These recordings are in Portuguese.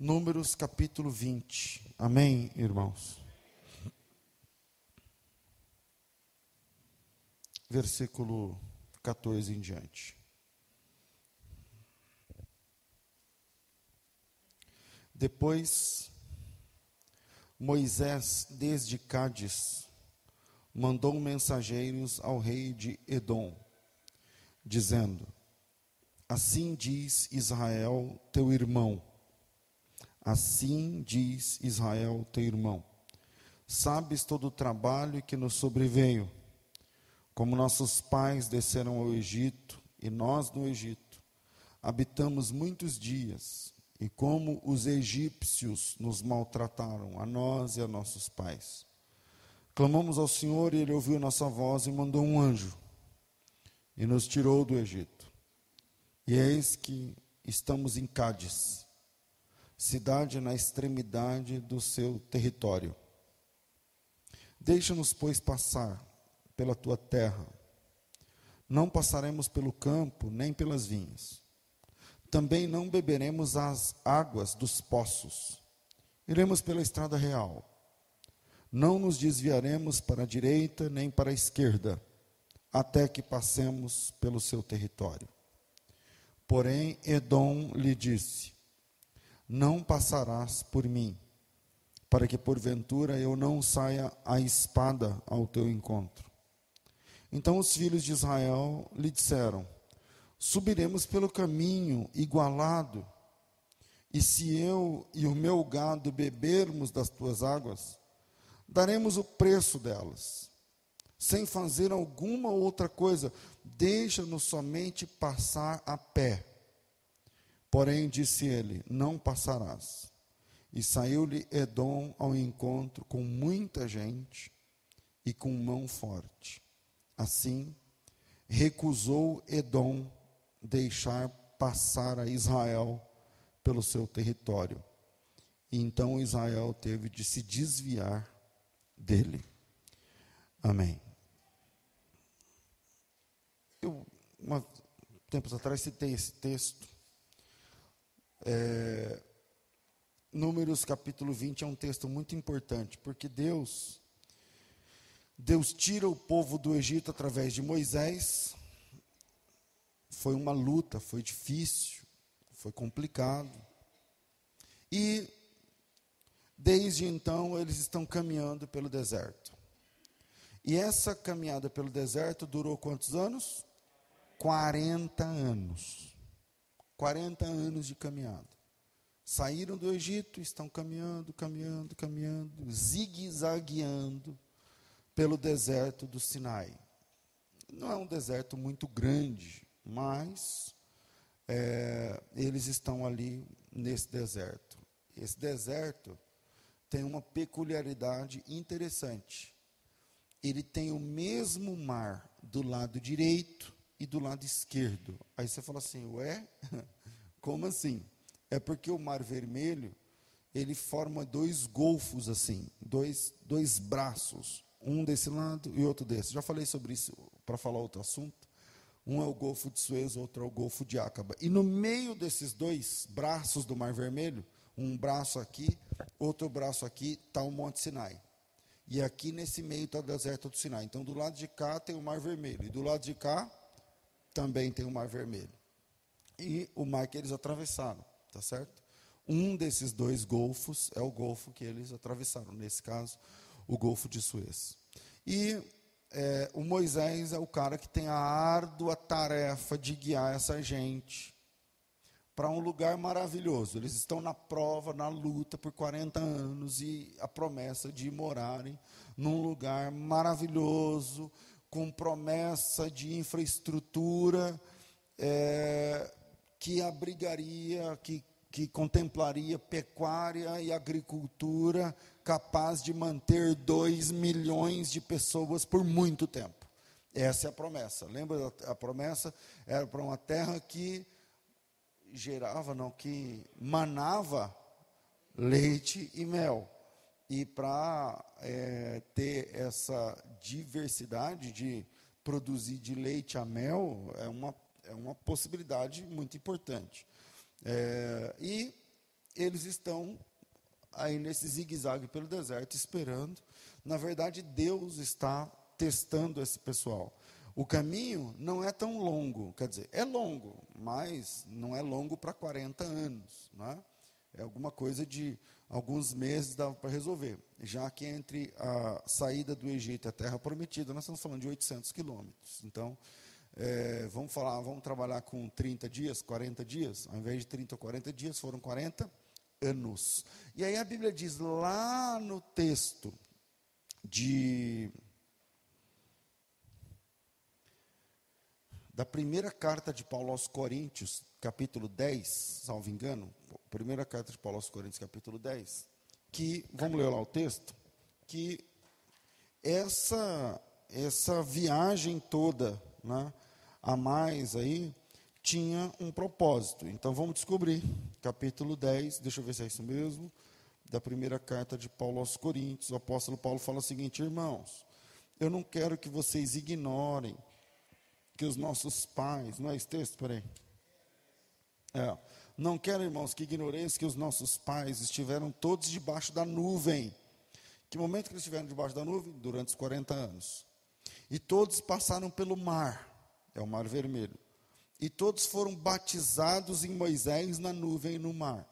Números capítulo 20. Amém, irmãos? Versículo 14 em diante. Depois, Moisés, desde Cádiz, mandou mensageiros ao rei de Edom, dizendo: Assim diz Israel, teu irmão, Assim diz Israel, teu irmão: Sabes todo o trabalho que nos sobreveio, como nossos pais desceram ao Egito e nós no Egito. Habitamos muitos dias, e como os egípcios nos maltrataram, a nós e a nossos pais. Clamamos ao Senhor e Ele ouviu nossa voz e mandou um anjo e nos tirou do Egito. E eis que estamos em Cádiz cidade na extremidade do seu território. Deixa-nos, pois, passar pela tua terra. Não passaremos pelo campo, nem pelas vinhas. Também não beberemos as águas dos poços. Iremos pela estrada real. Não nos desviaremos para a direita nem para a esquerda, até que passemos pelo seu território. Porém, Edom lhe disse: não passarás por mim, para que porventura eu não saia a espada ao teu encontro. Então os filhos de Israel lhe disseram: Subiremos pelo caminho igualado, e se eu e o meu gado bebermos das tuas águas, daremos o preço delas, sem fazer alguma outra coisa, deixa-nos somente passar a pé Porém, disse ele: Não passarás. E saiu-lhe Edom ao encontro com muita gente e com mão forte. Assim, recusou Edom deixar passar a Israel pelo seu território. E então Israel teve de se desviar dele. Amém. Eu, uma, tempos atrás, citei esse texto é, Números capítulo 20 é um texto muito importante, porque Deus, Deus tira o povo do Egito através de Moisés. Foi uma luta, foi difícil, foi complicado. E desde então eles estão caminhando pelo deserto. E essa caminhada pelo deserto durou quantos anos? 40 anos. 40 anos de caminhada. Saíram do Egito, estão caminhando, caminhando, caminhando, zigue-zagueando pelo deserto do Sinai. Não é um deserto muito grande, mas é, eles estão ali nesse deserto. Esse deserto tem uma peculiaridade interessante. Ele tem o mesmo mar do lado direito e do lado esquerdo. Aí você fala assim, ué, como assim? É porque o Mar Vermelho, ele forma dois golfos assim, dois, dois braços, um desse lado e outro desse. Já falei sobre isso para falar outro assunto. Um é o Golfo de Suez, outro é o Golfo de Acaba. E no meio desses dois braços do Mar Vermelho, um braço aqui, outro braço aqui, está o Monte Sinai. E aqui nesse meio está o deserto do Sinai. Então, do lado de cá tem o Mar Vermelho. E do lado de cá também tem o Mar Vermelho. E o mar que eles atravessaram, tá certo? Um desses dois golfos é o golfo que eles atravessaram, nesse caso, o Golfo de Suez. E é, o Moisés é o cara que tem a árdua tarefa de guiar essa gente para um lugar maravilhoso. Eles estão na prova, na luta por 40 anos e a promessa de morarem num lugar maravilhoso, com promessa de infraestrutura é, que abrigaria, que, que contemplaria pecuária e agricultura capaz de manter 2 milhões de pessoas por muito tempo. Essa é a promessa. Lembra a promessa? Era para uma terra que gerava, não, que manava leite e mel. E para é, ter essa diversidade de produzir de leite a mel, é uma, é uma possibilidade muito importante. É, e eles estão aí nesse zigue-zague pelo deserto, esperando. Na verdade, Deus está testando esse pessoal. O caminho não é tão longo, quer dizer, é longo, mas não é longo para 40 anos. Né? É alguma coisa de alguns meses dá para resolver. Já que entre a saída do Egito e a terra prometida, nós estamos falando de 800 quilômetros. Então, é, vamos falar, vamos trabalhar com 30 dias, 40 dias, ao invés de 30 ou 40 dias, foram 40 anos. E aí a Bíblia diz lá no texto de da primeira carta de Paulo aos Coríntios, capítulo 10, salvo engano, primeira carta de Paulo aos Coríntios, capítulo 10, que, vamos ler lá o texto, que essa, essa viagem toda, né, a mais aí, tinha um propósito. Então vamos descobrir. Capítulo 10, deixa eu ver se é isso mesmo, da primeira carta de Paulo aos Coríntios. O apóstolo Paulo fala o seguinte: irmãos, eu não quero que vocês ignorem que os nossos pais, não é esse texto? Peraí. É. Não quero, irmãos, que ignoreis que os nossos pais estiveram todos debaixo da nuvem. Que momento que eles estiveram debaixo da nuvem? Durante os 40 anos. E todos passaram pelo mar, é o mar vermelho. E todos foram batizados em Moisés na nuvem e no mar.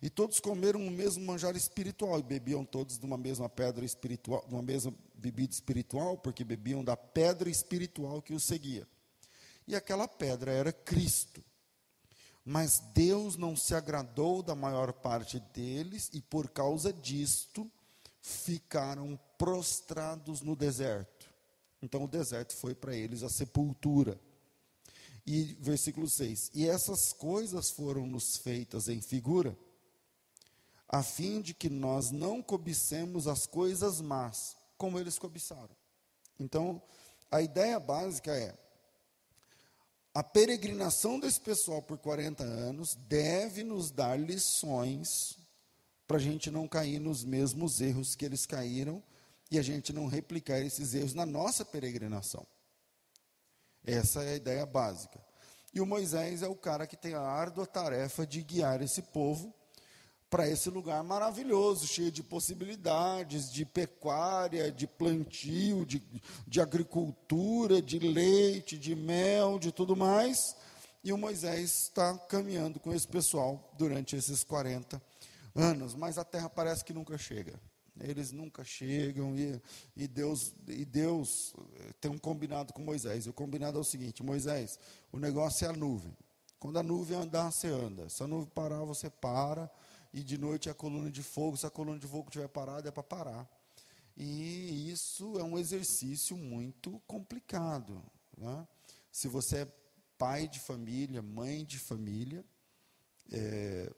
E todos comeram o mesmo manjar espiritual e bebiam todos de uma mesma pedra espiritual, de uma mesma bebida espiritual, porque bebiam da pedra espiritual que os seguia. E aquela pedra era Cristo. Mas Deus não se agradou da maior parte deles e por causa disto ficaram prostrados no deserto. Então o deserto foi para eles a sepultura. E versículo 6: E essas coisas foram nos feitas em figura, a fim de que nós não cobicemos as coisas más, como eles cobiçaram. Então, a ideia básica é: a peregrinação desse pessoal por 40 anos deve nos dar lições para a gente não cair nos mesmos erros que eles caíram e a gente não replicar esses erros na nossa peregrinação. Essa é a ideia básica. E o Moisés é o cara que tem a árdua tarefa de guiar esse povo para esse lugar maravilhoso, cheio de possibilidades, de pecuária, de plantio, de, de agricultura, de leite, de mel, de tudo mais. E o Moisés está caminhando com esse pessoal durante esses 40 anos, mas a terra parece que nunca chega. Eles nunca chegam e, e, Deus, e Deus eh, tem um combinado com Moisés. O combinado é o seguinte: Moisés, o negócio é a nuvem. Quando a nuvem andar, você anda. Se a nuvem parar, você para. E de noite é a coluna de fogo. Se a coluna de fogo estiver parada, é para parar. E isso é um exercício muito complicado. Né? Se você é pai de família, mãe de família, é,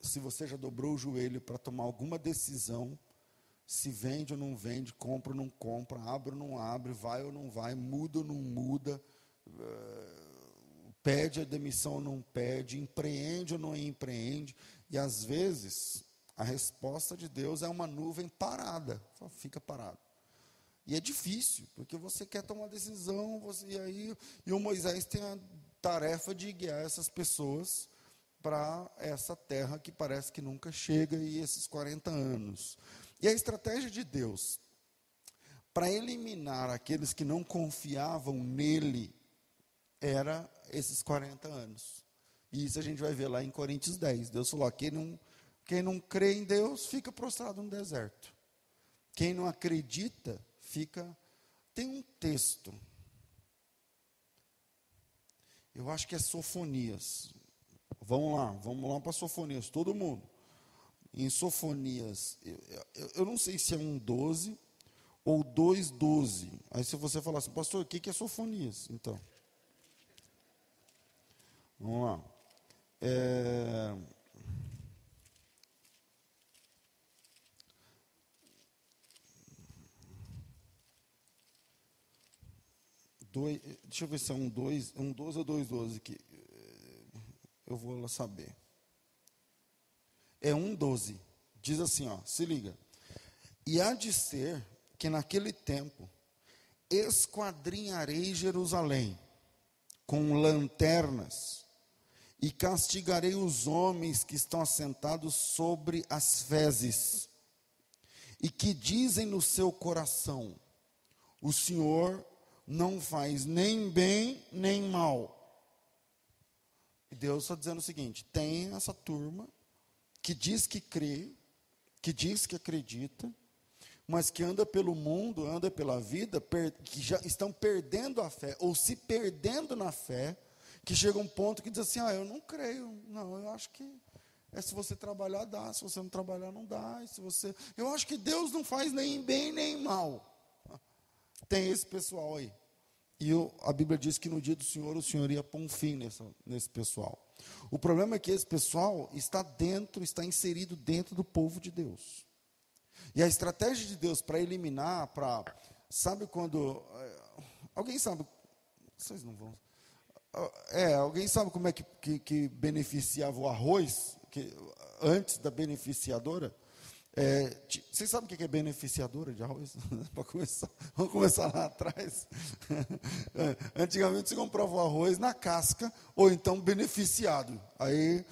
se você já dobrou o joelho para tomar alguma decisão se vende ou não vende, compra ou não compra, abre ou não abre, vai ou não vai, muda ou não muda, uh, pede a demissão ou não pede, empreende ou não empreende. E às vezes a resposta de Deus é uma nuvem parada, só fica parado. E é difícil, porque você quer tomar decisão, você, e aí e o Moisés tem a tarefa de guiar essas pessoas para essa terra que parece que nunca chega e esses 40 anos. E a estratégia de Deus para eliminar aqueles que não confiavam nele era esses 40 anos. E isso a gente vai ver lá em Coríntios 10. Deus falou: quem não, quem não crê em Deus fica prostrado no deserto. Quem não acredita fica. Tem um texto. Eu acho que é Sofonias. Vamos lá, vamos lá para Sofonias, todo mundo em Sofonias, eu, eu, eu, não sei se é um 12 ou 2,12. Aí se você falar assim, pastor, o que é Sofonias? Então. Vamos lá. É... Dois, deixa eu ver se é um 2, um 12 ou 2,12 aqui. Eu vou saber é 1,12. Diz assim, ó, se liga. E há de ser que naquele tempo esquadrinharei Jerusalém com lanternas e castigarei os homens que estão assentados sobre as fezes, e que dizem no seu coração: O Senhor não faz nem bem nem mal. E Deus está dizendo o seguinte: tem essa turma que diz que crê, que diz que acredita, mas que anda pelo mundo, anda pela vida, que já estão perdendo a fé, ou se perdendo na fé, que chega um ponto que diz assim: ah, eu não creio, não, eu acho que é se você trabalhar, dá, se você não trabalhar, não dá, se você. Eu acho que Deus não faz nem bem nem mal. Tem esse pessoal aí. E eu, a Bíblia diz que no dia do Senhor, o Senhor ia pôr um fim nessa, nesse pessoal. O problema é que esse pessoal está dentro, está inserido dentro do povo de Deus. E a estratégia de Deus para eliminar, para. Sabe quando. É, alguém sabe. Vocês não vão. É, alguém sabe como é que, que, que beneficiava o arroz? Que, antes da beneficiadora? É, vocês sabem o que é beneficiadora de arroz? começar, vamos começar lá atrás. É, antigamente se comprava o arroz na casca ou então beneficiado. Aí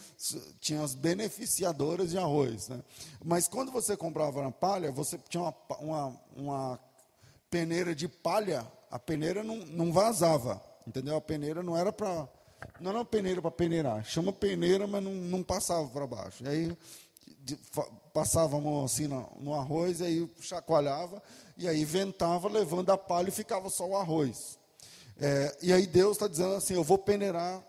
tinha as beneficiadoras de arroz. Né? Mas quando você comprava na palha, você tinha uma, uma, uma peneira de palha, a peneira não, não vazava. Entendeu? A peneira não era para. Não era uma peneira para peneirar. Chama peneira, mas não, não passava para baixo. E aí de, passava a mão assim no, no, arroz, e aí chacoalhava, e aí ventava, levando a palha e ficava só o arroz. É, e aí Deus está dizendo assim: eu vou peneirar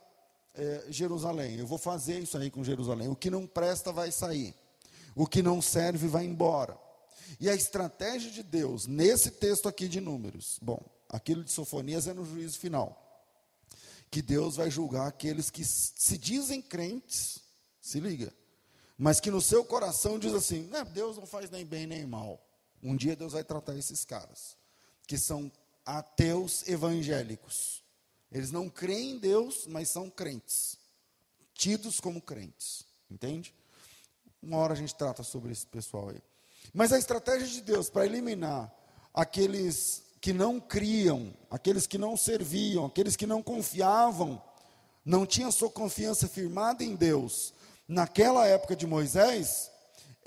é, Jerusalém, eu vou fazer isso aí com Jerusalém. O que não presta vai sair, o que não serve vai embora. E a estratégia de Deus, nesse texto aqui de Números, bom, aquilo de Sofonias é no juízo final que Deus vai julgar aqueles que se dizem crentes, se liga, mas que no seu coração diz assim: não, Deus não faz nem bem nem mal. Um dia Deus vai tratar esses caras, que são ateus evangélicos. Eles não creem em Deus, mas são crentes, tidos como crentes, entende? Uma hora a gente trata sobre esse pessoal aí. Mas a estratégia de Deus para eliminar aqueles que não criam, aqueles que não serviam, aqueles que não confiavam, não tinham sua confiança firmada em Deus, naquela época de Moisés,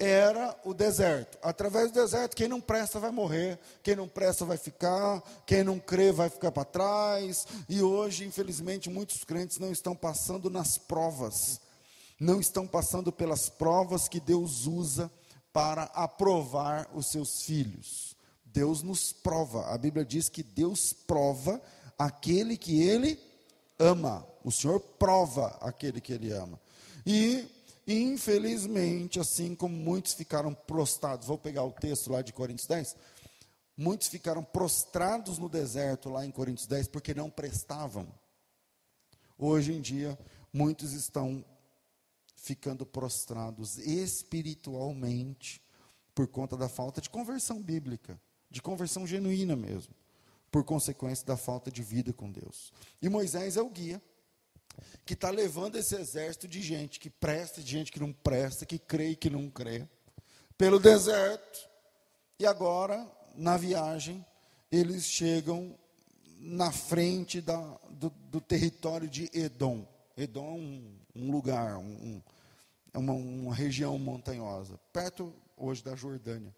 era o deserto. Através do deserto, quem não presta vai morrer, quem não presta vai ficar, quem não crê vai ficar para trás. E hoje, infelizmente, muitos crentes não estão passando nas provas, não estão passando pelas provas que Deus usa para aprovar os seus filhos. Deus nos prova. A Bíblia diz que Deus prova aquele que ele ama. O Senhor prova aquele que ele ama. E, infelizmente, assim como muitos ficaram prostrados, vou pegar o texto lá de Coríntios 10. Muitos ficaram prostrados no deserto lá em Coríntios 10 porque não prestavam. Hoje em dia, muitos estão ficando prostrados espiritualmente por conta da falta de conversão bíblica de conversão genuína mesmo, por consequência da falta de vida com Deus. E Moisés é o guia que está levando esse exército de gente que presta, de gente que não presta, que crê e que não crê, pelo deserto. E agora, na viagem, eles chegam na frente da, do, do, território de Edom. Edom é um, um lugar, um, é uma, uma região montanhosa, perto hoje da Jordânia.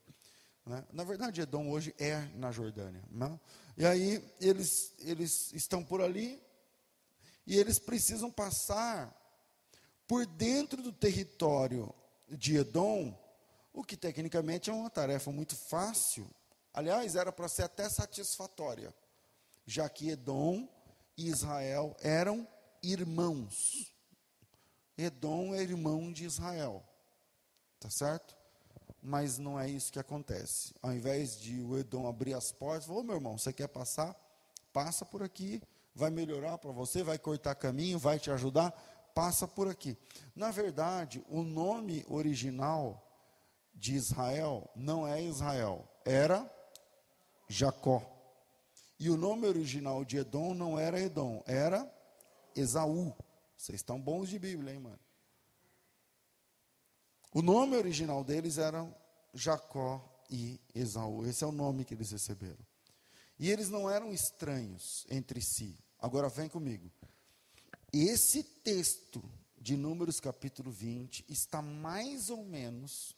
Né? Na verdade, Edom hoje é na Jordânia. Né? E aí eles, eles estão por ali e eles precisam passar por dentro do território de Edom, o que tecnicamente é uma tarefa muito fácil. Aliás, era para ser até satisfatória, já que Edom e Israel eram irmãos. Edom é irmão de Israel. Tá certo? Mas não é isso que acontece. Ao invés de o Edom abrir as portas, ô meu irmão, você quer passar? Passa por aqui, vai melhorar para você, vai cortar caminho, vai te ajudar, passa por aqui. Na verdade, o nome original de Israel não é Israel, era Jacó. E o nome original de Edom não era Edom, era Esaú. Vocês estão bons de Bíblia, hein, mano? O nome original deles era Jacó e Esaú. Esse é o nome que eles receberam. E eles não eram estranhos entre si. Agora vem comigo. Esse texto de Números capítulo 20 está mais ou menos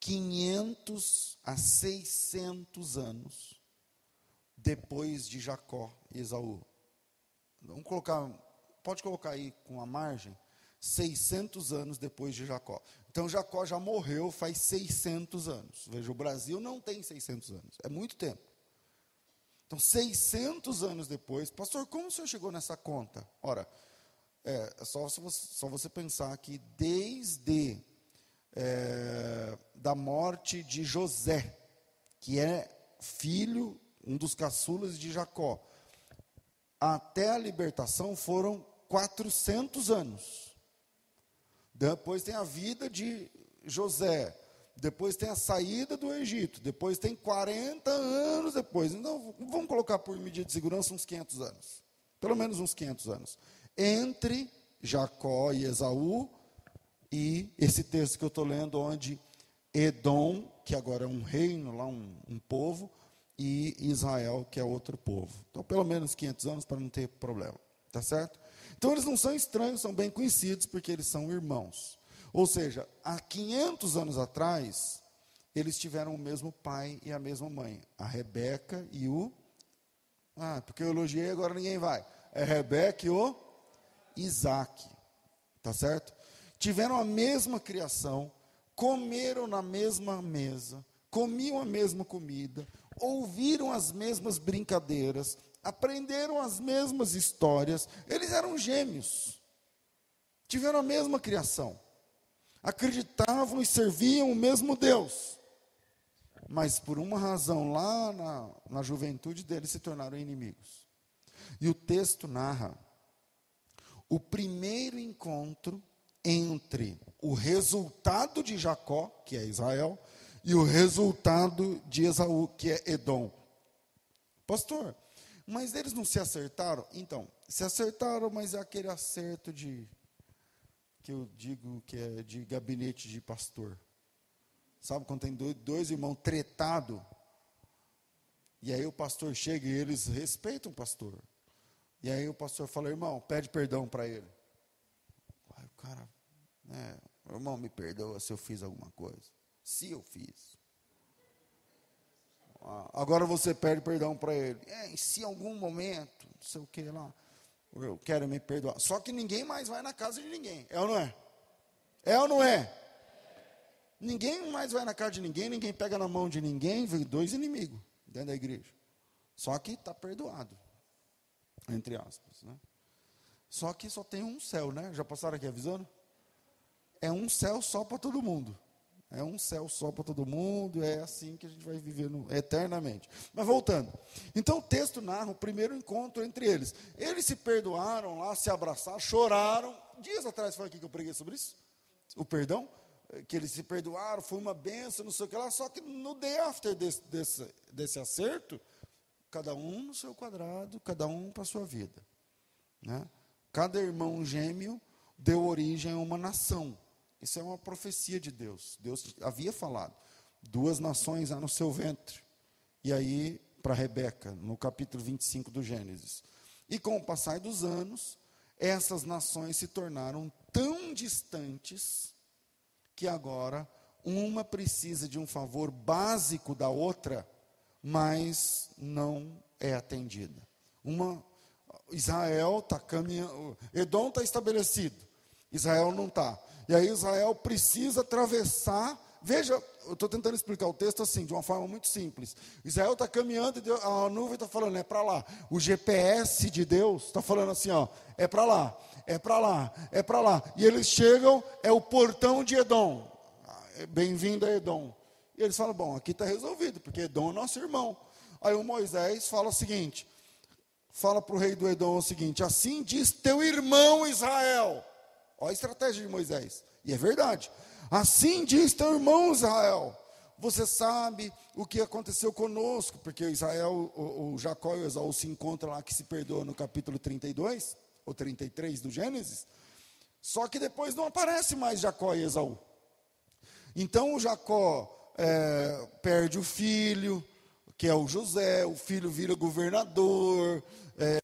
500 a 600 anos depois de Jacó e Esaú. Vamos colocar, pode colocar aí com a margem, 600 anos depois de Jacó. Então Jacó já morreu faz 600 anos. Veja, o Brasil não tem 600 anos, é muito tempo. Então, 600 anos depois, pastor, como o senhor chegou nessa conta? Ora, é, é só, só você pensar que desde é, da morte de José, que é filho, um dos caçulas de Jacó, até a libertação foram 400 anos. Depois tem a vida de José, depois tem a saída do Egito, depois tem 40 anos depois. Então, vamos colocar por medida de segurança uns 500 anos. Pelo menos uns 500 anos. Entre Jacó e Esaú e esse texto que eu estou lendo, onde Edom, que agora é um reino, lá um, um povo, e Israel, que é outro povo. Então, pelo menos 500 anos para não ter problema. Tá certo? Então, eles não são estranhos, são bem conhecidos, porque eles são irmãos. Ou seja, há 500 anos atrás, eles tiveram o mesmo pai e a mesma mãe, a Rebeca e o. Ah, porque eu elogiei, agora ninguém vai. É Rebeca e o Isaac. Tá certo? Tiveram a mesma criação, comeram na mesma mesa, comiam a mesma comida, ouviram as mesmas brincadeiras, aprenderam as mesmas histórias. Eles eram gêmeos. Tiveram a mesma criação acreditavam e serviam o mesmo Deus. Mas por uma razão, lá na, na juventude deles se tornaram inimigos. E o texto narra o primeiro encontro entre o resultado de Jacó, que é Israel, e o resultado de Esaú, que é Edom. Pastor, mas eles não se acertaram? Então, se acertaram, mas é aquele acerto de que eu digo que é de gabinete de pastor. Sabe quando tem dois, dois irmãos tretados? E aí o pastor chega e eles respeitam o pastor. E aí o pastor fala, irmão, pede perdão para ele. Aí o cara, né, irmão, me perdoa se eu fiz alguma coisa. Se eu fiz. Ah, agora você pede perdão para ele. É, se em algum momento, não sei o que lá eu quero me perdoar. Só que ninguém mais vai na casa de ninguém. É ou não é? É ou não é? Ninguém mais vai na casa de ninguém, ninguém pega na mão de ninguém, dois inimigos dentro da igreja. Só que está perdoado. Entre aspas. Né? Só que só tem um céu, né? Já passaram aqui avisando? É um céu só para todo mundo. É um céu só para todo mundo, é assim que a gente vai viver no, eternamente. Mas voltando. Então o texto narra o primeiro encontro entre eles. Eles se perdoaram lá, se abraçaram, choraram. Dias atrás foi aqui que eu preguei sobre isso. O perdão, que eles se perdoaram, foi uma benção, não sei o que lá. Só que no day after desse, desse, desse acerto, cada um no seu quadrado, cada um para a sua vida. Né? Cada irmão gêmeo deu origem a uma nação. Isso é uma profecia de Deus. Deus havia falado: duas nações há no seu ventre. E aí, para Rebeca, no capítulo 25 do Gênesis. E com o passar dos anos, essas nações se tornaram tão distantes que agora uma precisa de um favor básico da outra, mas não é atendida. Uma Israel está caminhando, Edom está estabelecido, Israel não está. E aí Israel precisa atravessar. Veja, eu estou tentando explicar o texto assim, de uma forma muito simples. Israel está caminhando e a nuvem está falando, é para lá. O GPS de Deus está falando assim, ó, é para lá, é para lá, é para lá. E eles chegam, é o portão de Edom. Ah, bem-vindo a Edom. E eles falam, bom, aqui está resolvido, porque Edom é nosso irmão. Aí o Moisés fala o seguinte, fala para o rei do Edom o seguinte, assim diz teu irmão Israel. Olha a estratégia de Moisés. E é verdade. Assim diz teu irmão Israel. Você sabe o que aconteceu conosco, porque Israel, o, o Jacó e o Esaú se encontram lá que se perdoa no capítulo 32 ou 33 do Gênesis. Só que depois não aparece mais Jacó e Esaú. Então o Jacó é, perde o filho, que é o José, o filho vira governador, é,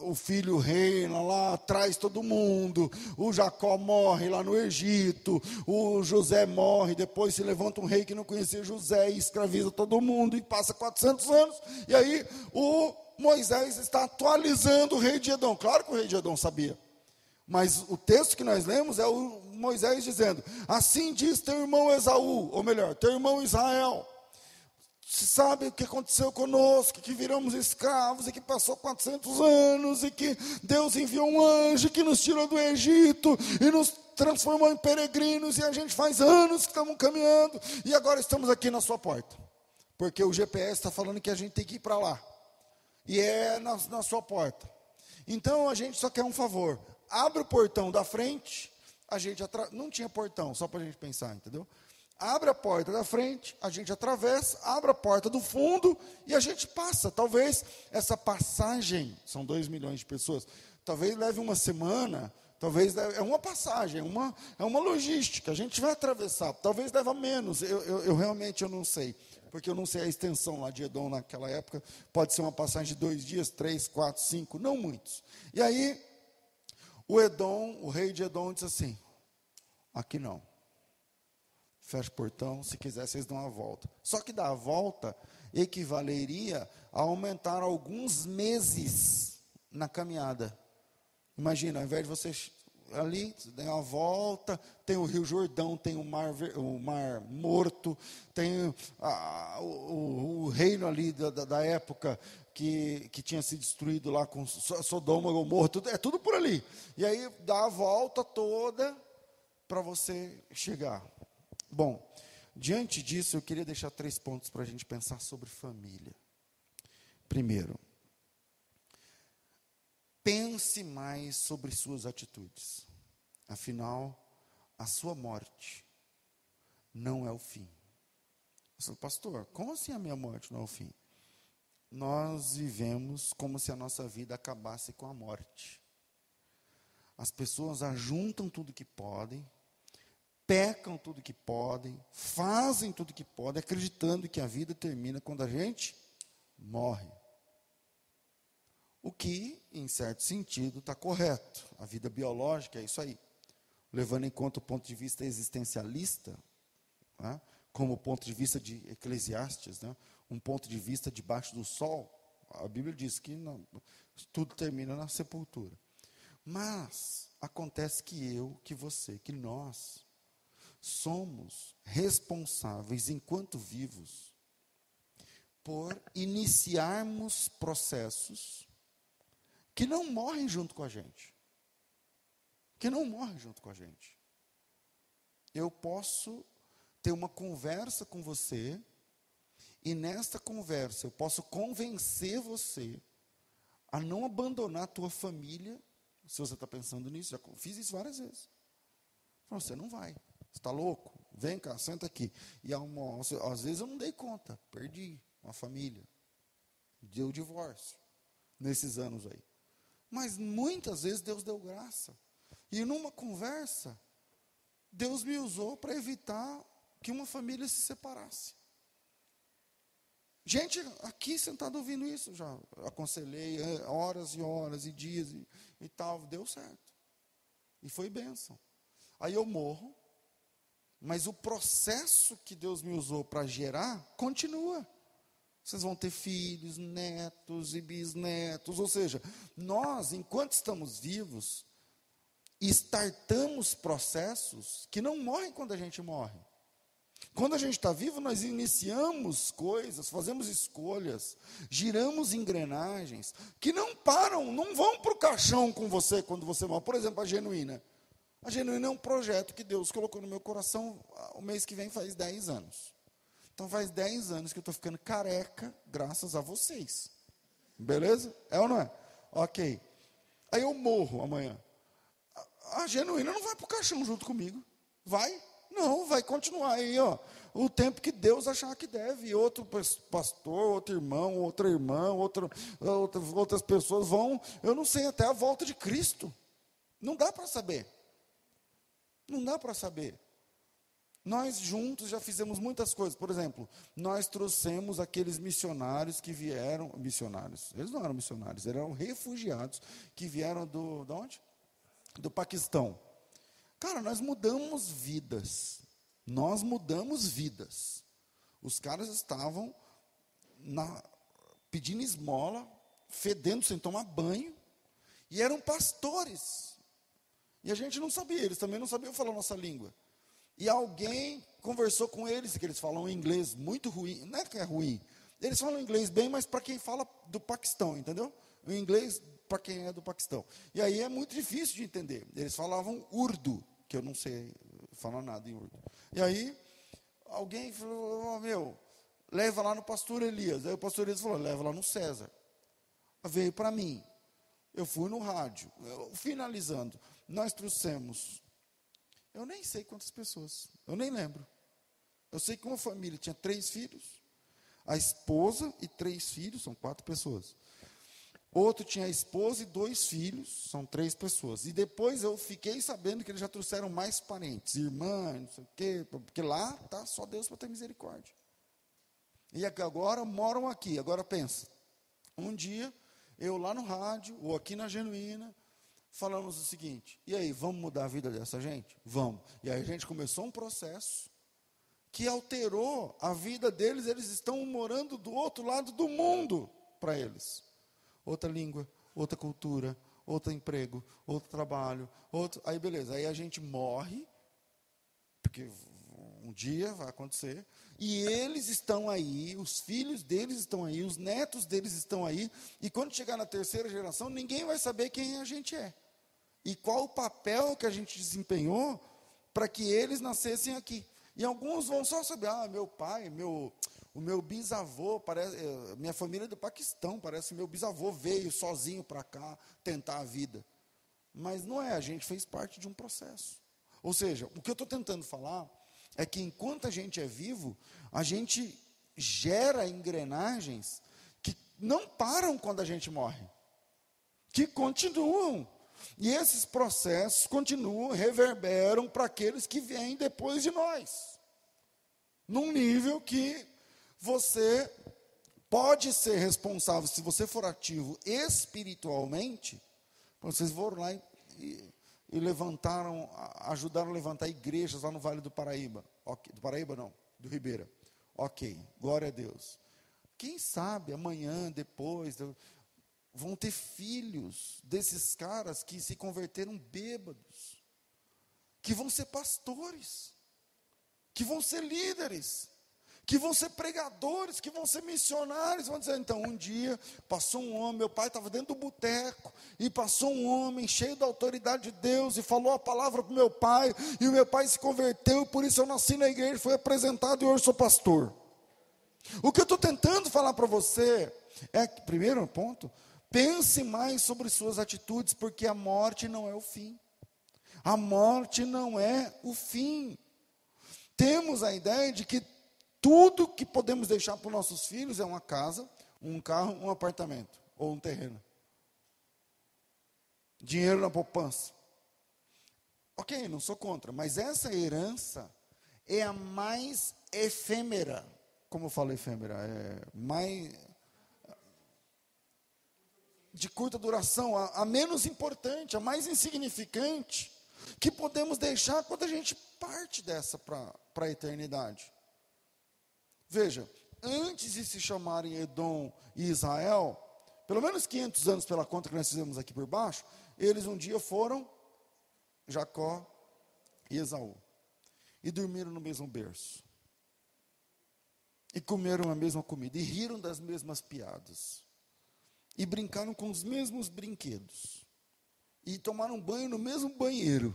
o filho reina lá, traz todo mundo, o Jacó morre lá no Egito, o José morre, depois se levanta um rei que não conhecia José e escraviza todo mundo e passa 400 anos, e aí o Moisés está atualizando o rei de Edom. Claro que o rei de Edom sabia, mas o texto que nós lemos é o Moisés dizendo: Assim diz teu irmão Esaú, ou melhor, teu irmão Israel. Você sabe o que aconteceu conosco, que viramos escravos e que passou 400 anos e que Deus enviou um anjo que nos tirou do Egito e nos transformou em peregrinos e a gente faz anos que estamos caminhando e agora estamos aqui na sua porta. Porque o GPS está falando que a gente tem que ir para lá. E é na, na sua porta. Então a gente só quer um favor. Abre o portão da frente, a gente atra... não tinha portão, só para a gente pensar, entendeu? Abre a porta da frente, a gente atravessa, abre a porta do fundo e a gente passa. Talvez essa passagem, são dois milhões de pessoas, talvez leve uma semana, talvez leve, é uma passagem, é uma, é uma logística, a gente vai atravessar, talvez leva menos, eu, eu, eu realmente eu não sei, porque eu não sei a extensão lá de Edom naquela época, pode ser uma passagem de dois dias, três, quatro, cinco, não muitos. E aí, o Edom, o rei de Edom disse assim, aqui não fecha o portão, se quiser vocês dão a volta. Só que dar a volta equivaleria a aumentar alguns meses na caminhada. Imagina, ao invés de vocês ali, tem a volta, tem o Rio Jordão, tem o Mar, o mar Morto, tem o, o, reino ali da, da, época que, que tinha se destruído lá com Sodoma, Gomorra, tudo, é tudo por ali. E aí dá a volta toda para você chegar. Bom, diante disso, eu queria deixar três pontos para a gente pensar sobre família. Primeiro, pense mais sobre suas atitudes. Afinal, a sua morte não é o fim. Eu pastor, como assim a minha morte não é o fim? Nós vivemos como se a nossa vida acabasse com a morte. As pessoas ajuntam tudo que podem, pecam tudo que podem, fazem tudo que podem, acreditando que a vida termina quando a gente morre. O que, em certo sentido, está correto. A vida biológica é isso aí. Levando em conta o ponto de vista existencialista, né, como ponto de vista de Eclesiastes, né, um ponto de vista debaixo do sol, a Bíblia diz que não, tudo termina na sepultura. Mas acontece que eu, que você, que nós somos responsáveis, enquanto vivos, por iniciarmos processos que não morrem junto com a gente. Que não morrem junto com a gente. Eu posso ter uma conversa com você, e nesta conversa eu posso convencer você a não abandonar a tua família, se você está pensando nisso, já fiz isso várias vezes. Você não vai está louco? Vem cá, senta aqui. E. Às vezes eu não dei conta, perdi uma família. Deu divórcio nesses anos aí. Mas muitas vezes Deus deu graça. E numa conversa, Deus me usou para evitar que uma família se separasse. Gente, aqui sentado ouvindo isso, já aconselhei é, horas e horas e dias e, e tal, deu certo. E foi bênção. Aí eu morro, mas o processo que Deus me usou para gerar continua. Vocês vão ter filhos, netos e bisnetos. Ou seja, nós, enquanto estamos vivos, startamos processos que não morrem quando a gente morre. Quando a gente está vivo, nós iniciamos coisas, fazemos escolhas, giramos engrenagens que não param, não vão para o caixão com você quando você morre. Por exemplo, a genuína. A Genuína é um projeto que Deus colocou no meu coração o mês que vem faz 10 anos. Então faz 10 anos que eu estou ficando careca graças a vocês. Beleza? É ou não é? Ok. Aí eu morro amanhã. A, a Genuína não vai para o caixão junto comigo. Vai? Não, vai continuar aí, ó. O tempo que Deus achar que deve. Outro pastor, outro irmão, outra irmã, outro, outras pessoas vão, eu não sei, até a volta de Cristo. Não dá para saber. Não dá para saber. Nós juntos já fizemos muitas coisas. Por exemplo, nós trouxemos aqueles missionários que vieram, missionários, eles não eram missionários, eram refugiados que vieram do, de onde? Do Paquistão. Cara, nós mudamos vidas. Nós mudamos vidas. Os caras estavam na, pedindo esmola, fedendo sem tomar banho, e eram pastores. E a gente não sabia, eles também não sabiam falar a nossa língua. E alguém conversou com eles, que eles falam inglês muito ruim, não é que é ruim, eles falam inglês bem, mas para quem fala do Paquistão, entendeu? O inglês para quem é do Paquistão. E aí é muito difícil de entender. Eles falavam urdu, que eu não sei falar nada em urdu. E aí alguém falou, oh, meu, leva lá no pastor Elias. Aí o pastor Elias falou, leva lá no César. Veio para mim. Eu fui no rádio. Eu, finalizando, nós trouxemos eu nem sei quantas pessoas, eu nem lembro. Eu sei que uma família tinha três filhos, a esposa e três filhos, são quatro pessoas. Outro tinha a esposa e dois filhos, são três pessoas. E depois eu fiquei sabendo que eles já trouxeram mais parentes, irmãs, não sei o quê, porque lá tá só Deus para ter misericórdia. E agora moram aqui. Agora pensa, um dia eu lá no rádio ou aqui na Genuína, falamos o seguinte: e aí, vamos mudar a vida dessa gente? Vamos. E aí a gente começou um processo que alterou a vida deles, eles estão morando do outro lado do mundo para eles. Outra língua, outra cultura, outro emprego, outro trabalho, outro. Aí beleza, aí a gente morre, porque um dia vai acontecer, e eles estão aí, os filhos deles estão aí, os netos deles estão aí, e quando chegar na terceira geração, ninguém vai saber quem a gente é e qual o papel que a gente desempenhou para que eles nascessem aqui. E alguns vão só saber, ah, meu pai, meu, o meu bisavô, parece, eh, minha família é do Paquistão, parece que meu bisavô veio sozinho para cá tentar a vida. Mas não é, a gente fez parte de um processo. Ou seja, o que eu estou tentando falar é que enquanto a gente é vivo, a gente gera engrenagens que não param quando a gente morre, que continuam. E esses processos continuam, reverberam para aqueles que vêm depois de nós. Num nível que você pode ser responsável, se você for ativo espiritualmente, vocês foram lá e, e, e levantaram, ajudaram a levantar igrejas lá no Vale do Paraíba. Okay, do Paraíba não, do Ribeira. Ok, glória a Deus. Quem sabe amanhã, depois, vão ter filhos desses caras que se converteram bêbados, que vão ser pastores, que vão ser líderes, que vão ser pregadores, que vão ser missionários. Vão dizer, então, um dia passou um homem, meu pai estava dentro do boteco, e passou um homem cheio da autoridade de Deus, e falou a palavra para o meu pai, e o meu pai se converteu, e por isso eu nasci na igreja, fui apresentado e hoje sou pastor. O que eu estou tentando falar para você é, primeiro ponto, Pense mais sobre suas atitudes, porque a morte não é o fim. A morte não é o fim. Temos a ideia de que tudo que podemos deixar para os nossos filhos é uma casa, um carro, um apartamento ou um terreno. Dinheiro na poupança. Ok, não sou contra, mas essa herança é a mais efêmera. Como eu falo efêmera? É mais de curta duração, a, a menos importante, a mais insignificante, que podemos deixar quando a gente parte dessa para a eternidade. Veja, antes de se chamarem Edom e Israel, pelo menos 500 anos pela conta que nós fizemos aqui por baixo, eles um dia foram Jacó e Esaú. E dormiram no mesmo berço. E comeram a mesma comida. E riram das mesmas piadas e brincaram com os mesmos brinquedos, e tomaram banho no mesmo banheiro,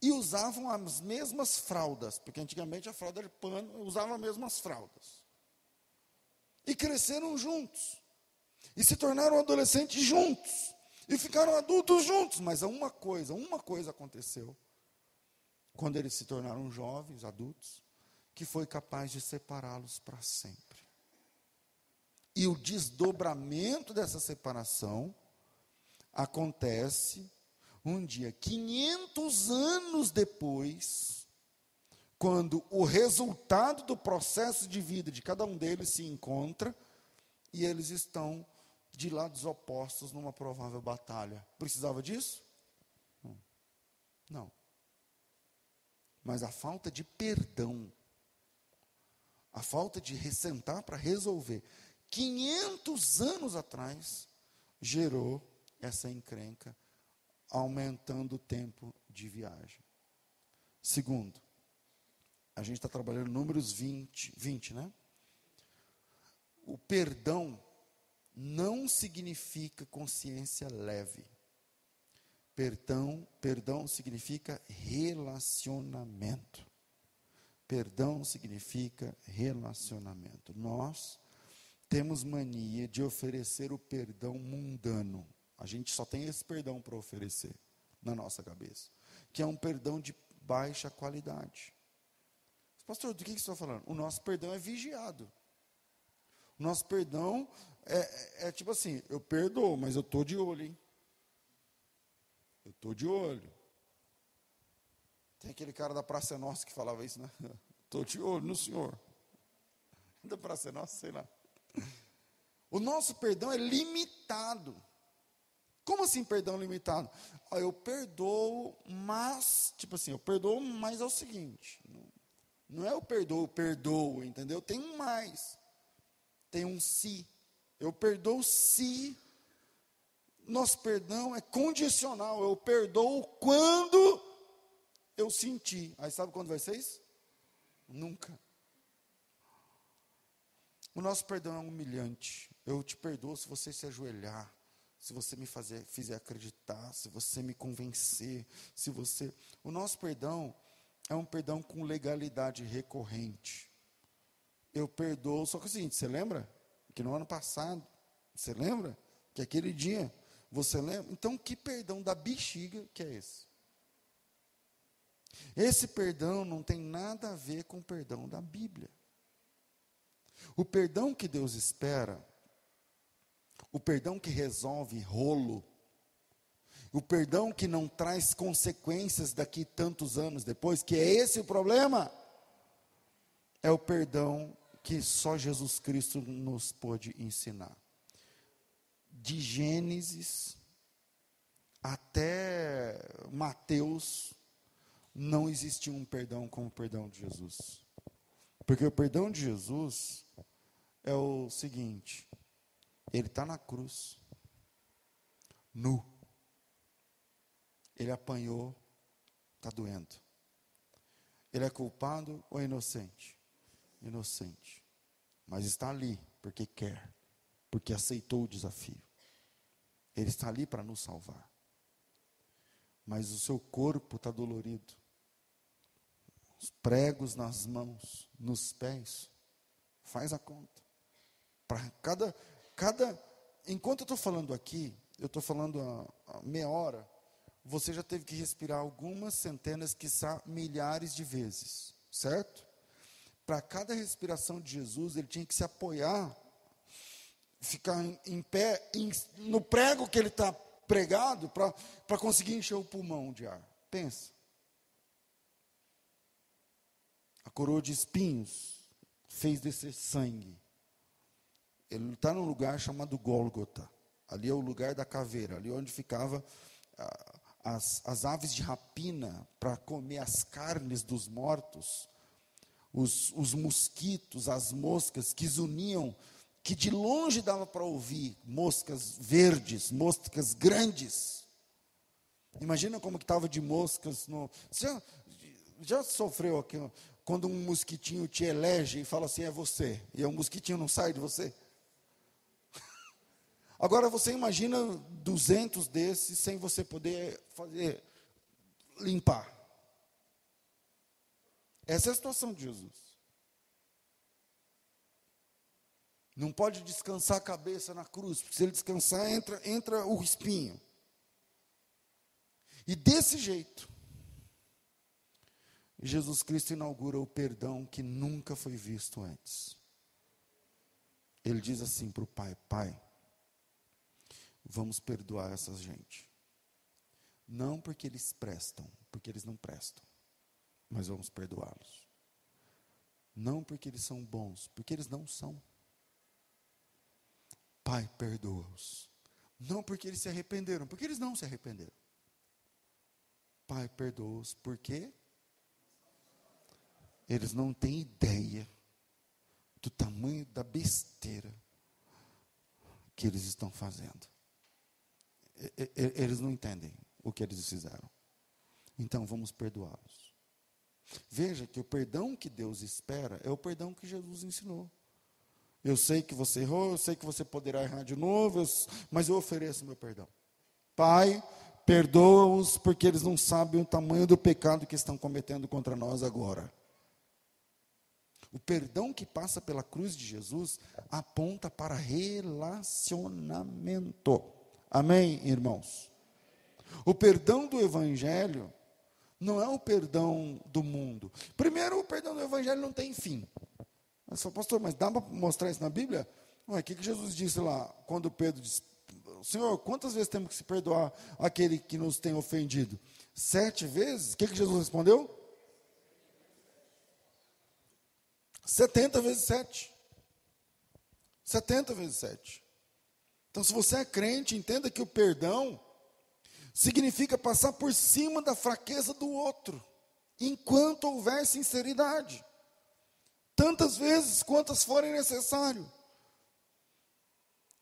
e usavam as mesmas fraldas, porque antigamente a fralda era pano, usavam as mesmas fraldas, e cresceram juntos, e se tornaram adolescentes juntos, e ficaram adultos juntos, mas uma coisa, uma coisa aconteceu, quando eles se tornaram jovens, adultos, que foi capaz de separá-los para sempre. E o desdobramento dessa separação acontece um dia, 500 anos depois quando o resultado do processo de vida de cada um deles se encontra e eles estão de lados opostos numa provável batalha. Precisava disso? Não. Mas a falta de perdão, a falta de ressentar para resolver, 500 anos atrás, gerou essa encrenca, aumentando o tempo de viagem. Segundo, a gente está trabalhando números 20, 20, né? O perdão não significa consciência leve. Perdão, perdão significa relacionamento. Perdão significa relacionamento. Nós temos mania de oferecer o perdão mundano. A gente só tem esse perdão para oferecer na nossa cabeça, que é um perdão de baixa qualidade. Pastor, do que, que você está falando? O nosso perdão é vigiado. O nosso perdão é, é, é tipo assim, eu perdoo, mas eu estou de olho, hein? Eu estou de olho. Tem aquele cara da Praça Nossa que falava isso, né? Estou de olho no senhor. Da Praça Nossa, sei lá. O nosso perdão é limitado. Como assim perdão limitado? eu perdoo, mas, tipo assim, eu perdoo, mas é o seguinte: não, não é eu perdoo, perdoo, entendeu? Tem um mais. Tem um se. Eu perdoo se. Nosso perdão é condicional. Eu perdoo quando eu senti. Aí sabe quando vai ser isso? Nunca. O nosso perdão é humilhante. Eu te perdoo se você se ajoelhar, se você me fazer, fizer acreditar, se você me convencer, se você. O nosso perdão é um perdão com legalidade recorrente. Eu perdoo, só que é o seguinte, você lembra? Que no ano passado, você lembra? Que aquele dia, você lembra? Então, que perdão da bexiga que é esse? Esse perdão não tem nada a ver com o perdão da Bíblia. O perdão que Deus espera, o perdão que resolve rolo, o perdão que não traz consequências daqui tantos anos depois, que é esse o problema, é o perdão que só Jesus Cristo nos pôde ensinar. De Gênesis até Mateus, não existia um perdão como o perdão de Jesus. Porque o perdão de Jesus é o seguinte: ele está na cruz, nu. Ele apanhou, está doendo. Ele é culpado ou inocente? Inocente. Mas está ali porque quer, porque aceitou o desafio. Ele está ali para nos salvar. Mas o seu corpo está dolorido. Os pregos nas mãos, nos pés. Faz a conta. Para cada, cada. Enquanto eu estou falando aqui, eu estou falando há, há meia hora, você já teve que respirar algumas centenas, quiçá milhares de vezes, certo? Para cada respiração de Jesus, ele tinha que se apoiar, ficar em, em pé, em, no prego que ele está pregado, para conseguir encher o pulmão de ar. Pensa. A coroa de espinhos fez descer sangue. Ele está num lugar chamado Gólgota. Ali é o lugar da caveira, ali onde ficava ah, as, as aves de rapina para comer as carnes dos mortos, os, os mosquitos, as moscas que zuniam, que de longe dava para ouvir, moscas verdes, moscas grandes. Imagina como que estava de moscas no. Você já, já sofreu aqui, quando um mosquitinho te elege e fala assim, é você, e o mosquitinho não sai de você? Agora você imagina 200 desses sem você poder fazer limpar. Essa é a situação de Jesus. Não pode descansar a cabeça na cruz, porque se ele descansar, entra, entra o espinho. E desse jeito, Jesus Cristo inaugura o perdão que nunca foi visto antes. Ele diz assim para o Pai: Pai, vamos perdoar essa gente. Não porque eles prestam, porque eles não prestam, mas vamos perdoá-los. Não porque eles são bons, porque eles não são. Pai, perdoa-os. Não porque eles se arrependeram, porque eles não se arrependeram. Pai, perdoa-os, porque eles não têm ideia do tamanho da besteira que eles estão fazendo. Eles não entendem o que eles fizeram. Então vamos perdoá-los. Veja que o perdão que Deus espera é o perdão que Jesus ensinou. Eu sei que você errou, eu sei que você poderá errar de novo, mas eu ofereço meu perdão. Pai, perdoa-os porque eles não sabem o tamanho do pecado que estão cometendo contra nós agora. O perdão que passa pela cruz de Jesus aponta para relacionamento. Amém, irmãos? O perdão do Evangelho não é o perdão do mundo. Primeiro, o perdão do Evangelho não tem fim. Mas, pastor, mas dá para mostrar isso na Bíblia? Ué, o que, que Jesus disse lá, quando Pedro disse, Senhor, quantas vezes temos que se perdoar aquele que nos tem ofendido? Sete vezes? O que, que Jesus respondeu? 70 vezes 7. 70 vezes 7. Então, se você é crente, entenda que o perdão significa passar por cima da fraqueza do outro, enquanto houver sinceridade. Tantas vezes quantas forem necessário.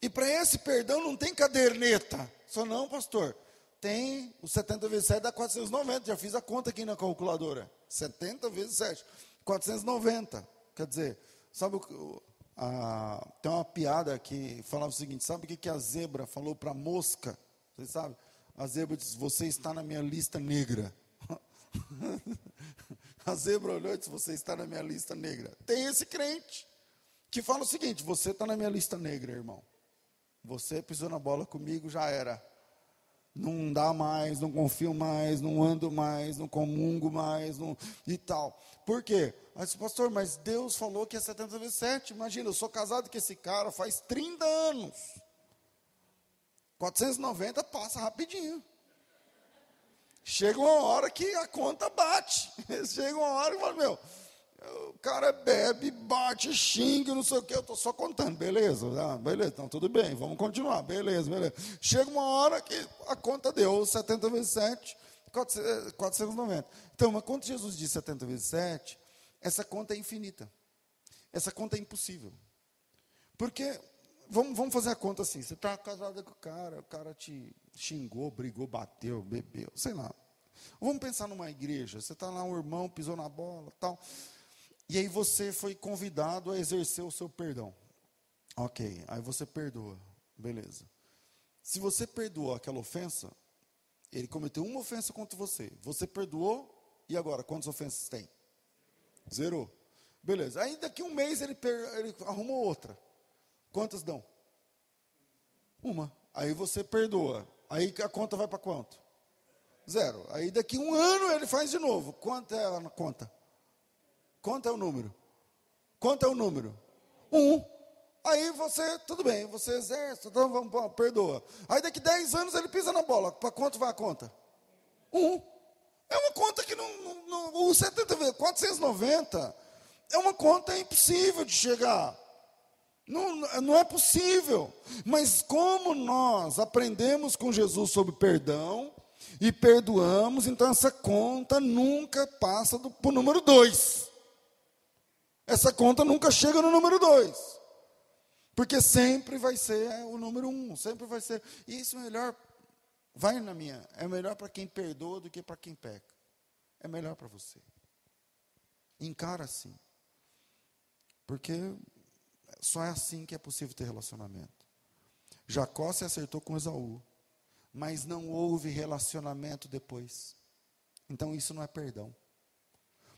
E para esse perdão não tem caderneta. Só não, pastor. Tem o 70 vezes 7 dá 490. Já fiz a conta aqui na calculadora. 70 vezes 7, 490. Quer dizer, sabe o, a, tem uma piada que falava o seguinte: sabe o que, que a zebra falou para a mosca? Vocês sabem? A zebra disse: Você está na minha lista negra. a zebra olhou e disse: Você está na minha lista negra. Tem esse crente que fala o seguinte: Você está na minha lista negra, irmão. Você pisou na bola comigo, já era não dá mais, não confio mais, não ando mais, não comungo mais, não, e tal. Por quê? Disse, pastor, mas Deus falou que é 70 vezes 7. Imagina, eu sou casado com esse cara faz 30 anos. 490 passa rapidinho. Chega uma hora que a conta bate. Chega uma hora que fala, meu, o cara bebe, bate, xinga, não sei o quê. Eu estou só contando, beleza? Ah, beleza, então tudo bem, vamos continuar, beleza, beleza. Chega uma hora que a conta deu 70 vezes 7, 490. Então, mas quando Jesus diz 70 vezes 7, essa conta é infinita. Essa conta é impossível. Porque, vamos, vamos fazer a conta assim: você está casado com o cara, o cara te xingou, brigou, bateu, bebeu, sei lá. Vamos pensar numa igreja: você está lá, um irmão pisou na bola, tal. E aí você foi convidado a exercer o seu perdão. Ok, aí você perdoa, beleza. Se você perdoou aquela ofensa, ele cometeu uma ofensa contra você. Você perdoou, e agora, quantas ofensas tem? Zerou. Beleza. Aí daqui um mês ele, ele arrumou outra. Quantas dão? Uma. Aí você perdoa. Aí a conta vai para quanto? Zero. Aí daqui um ano ele faz de novo. Quanto é a conta? Quanto é o número? Quanto é o número? Um. Aí você, tudo bem, você exerce, então vamos, perdoa. Aí daqui 10 anos ele pisa na bola. Para quanto vai a conta? Um. É uma conta que não. não, não o 70, 490 é uma conta impossível de chegar. Não, não é possível. Mas como nós aprendemos com Jesus sobre perdão e perdoamos, então essa conta nunca passa para o número 2 essa conta nunca chega no número dois. Porque sempre vai ser o número um, sempre vai ser. E isso é melhor, vai na minha, é melhor para quem perdoa do que para quem peca. É melhor para você. Encara assim. Porque só é assim que é possível ter relacionamento. Jacó se acertou com Esaú, mas não houve relacionamento depois. Então isso não é perdão.